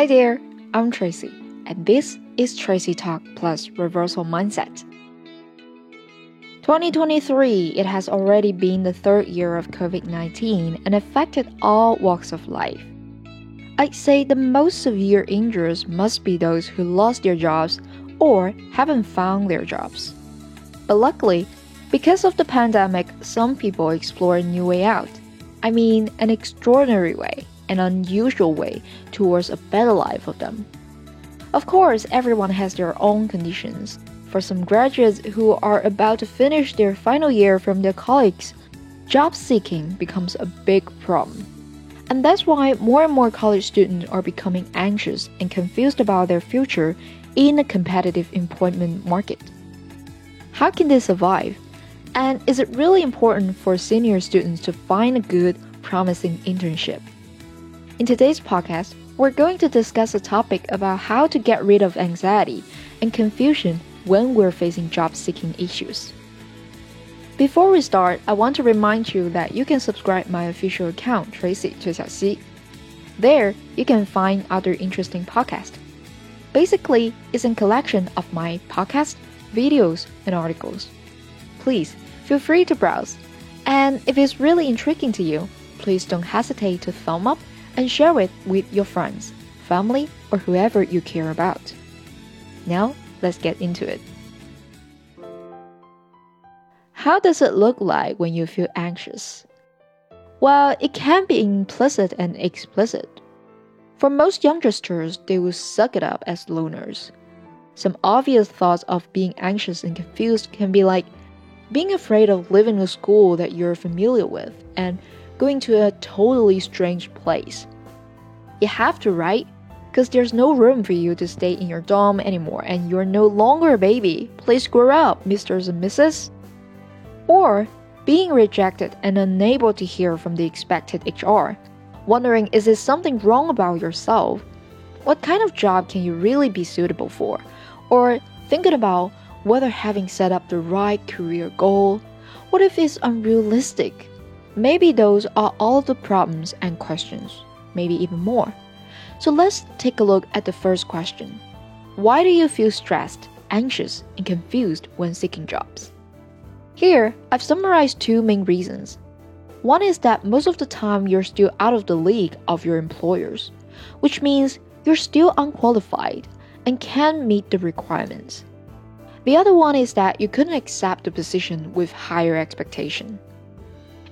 Hi there, I'm Tracy, and this is Tracy Talk Plus Reversal Mindset. 2023, it has already been the third year of COVID 19 and affected all walks of life. I'd say the most severe injuries must be those who lost their jobs or haven't found their jobs. But luckily, because of the pandemic, some people explore a new way out. I mean, an extraordinary way, an unusual way towards a better life for them. Of course, everyone has their own conditions. For some graduates who are about to finish their final year from their college, job seeking becomes a big problem. And that's why more and more college students are becoming anxious and confused about their future in a competitive employment market. How can they survive? And is it really important for senior students to find a good, promising internship? In today's podcast, we're going to discuss a topic about how to get rid of anxiety and confusion when we're facing job seeking issues. Before we start, I want to remind you that you can subscribe my official account, Tracy Xiaoxi. There, you can find other interesting podcasts. Basically, it's a collection of my podcasts, videos, and articles please feel free to browse. And if it's really intriguing to you, please don't hesitate to thumb up and share it with your friends, family, or whoever you care about. Now, let's get into it. How does it look like when you feel anxious? Well, it can be implicit and explicit. For most youngsters, they will suck it up as loners. Some obvious thoughts of being anxious and confused can be like, being afraid of leaving a school that you're familiar with and going to a totally strange place. You have to, right? Because there's no room for you to stay in your dorm anymore and you're no longer a baby. Please grow up, Mrs. and Mrs. Or being rejected and unable to hear from the expected HR, wondering is there something wrong about yourself? What kind of job can you really be suitable for? Or thinking about whether having set up the right career goal, what if it's unrealistic? Maybe those are all the problems and questions, maybe even more. So let's take a look at the first question Why do you feel stressed, anxious, and confused when seeking jobs? Here, I've summarized two main reasons. One is that most of the time you're still out of the league of your employers, which means you're still unqualified and can't meet the requirements. The other one is that you couldn't accept the position with higher expectation.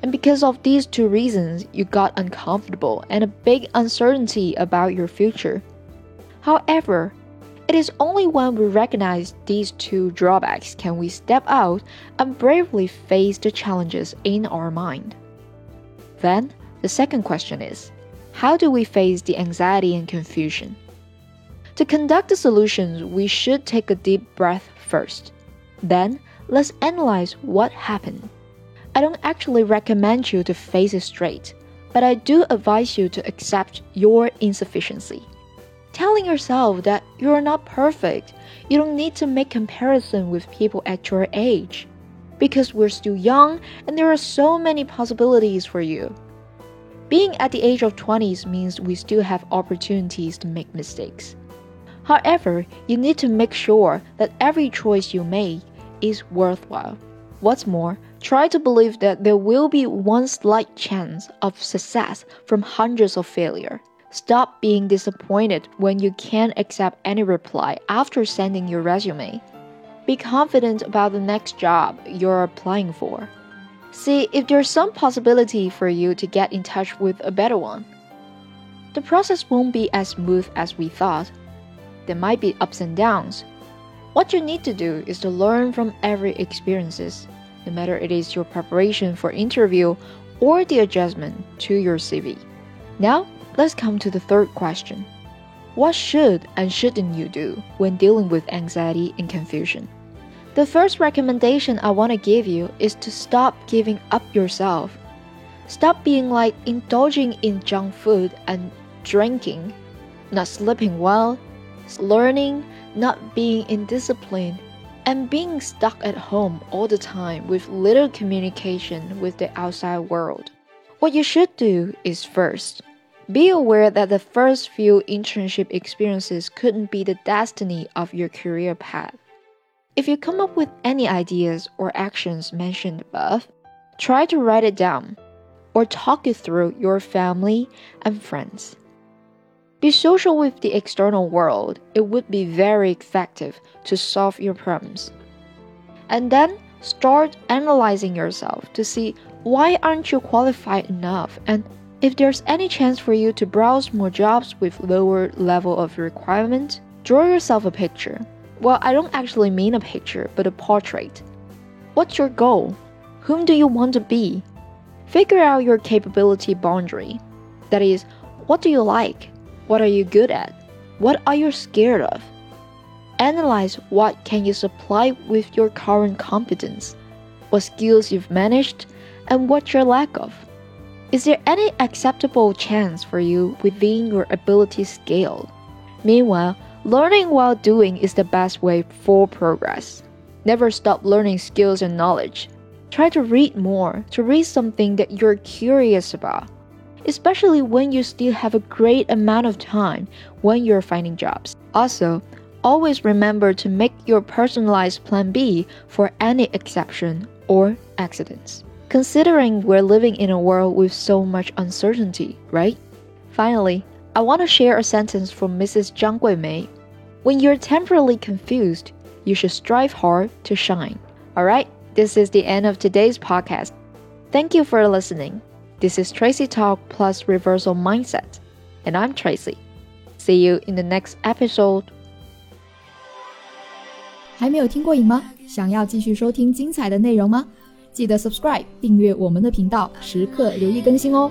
And because of these two reasons, you got uncomfortable and a big uncertainty about your future. However, it is only when we recognize these two drawbacks can we step out and bravely face the challenges in our mind. Then, the second question is how do we face the anxiety and confusion? To conduct the solutions, we should take a deep breath first. Then, let's analyze what happened. I don't actually recommend you to face it straight, but I do advise you to accept your insufficiency. Telling yourself that you are not perfect, you don't need to make comparison with people at your age. Because we're still young and there are so many possibilities for you. Being at the age of 20s means we still have opportunities to make mistakes. However, you need to make sure that every choice you make is worthwhile. What's more, try to believe that there will be one slight chance of success from hundreds of failure. Stop being disappointed when you can't accept any reply after sending your resume. Be confident about the next job you're applying for. See if there's some possibility for you to get in touch with a better one. The process won't be as smooth as we thought, there might be ups and downs. What you need to do is to learn from every experiences, no matter it is your preparation for interview or the adjustment to your CV. Now, let's come to the third question. What should and shouldn't you do when dealing with anxiety and confusion? The first recommendation I want to give you is to stop giving up yourself. Stop being like indulging in junk food and drinking, not sleeping well, learning, not being indisciplined, and being stuck at home all the time with little communication with the outside world. What you should do is first, Be aware that the first few internship experiences couldn't be the destiny of your career path. If you come up with any ideas or actions mentioned above, try to write it down or talk it through your family and friends. Be social with the external world. It would be very effective to solve your problems. And then start analyzing yourself to see why aren't you qualified enough and if there's any chance for you to browse more jobs with lower level of requirement, draw yourself a picture. Well, I don't actually mean a picture, but a portrait. What's your goal? Whom do you want to be? Figure out your capability boundary. That is, what do you like? What are you good at? What are you scared of? Analyze what can you supply with your current competence, what skills you've managed, and what your lack of. Is there any acceptable chance for you within your ability scale? Meanwhile, learning while doing is the best way for progress. Never stop learning skills and knowledge. Try to read more, to read something that you're curious about, especially when you still have a great amount of time when you're finding jobs. Also, always remember to make your personalized plan B for any exception or accidents considering we're living in a world with so much uncertainty, right? Finally, I want to share a sentence from Mrs. Zhang Guimei. When you're temporarily confused, you should strive hard to shine. Alright, this is the end of today's podcast. Thank you for listening. This is Tracy Talk plus Reversal Mindset, and I'm Tracy. See you in the next episode. 还没有听过瘾吗？想要继续收听精彩的内容吗？记得 subscribe 订阅我们的频道，时刻留意更新哦。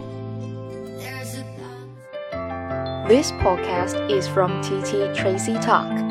This podcast is from TT Tracy Talk.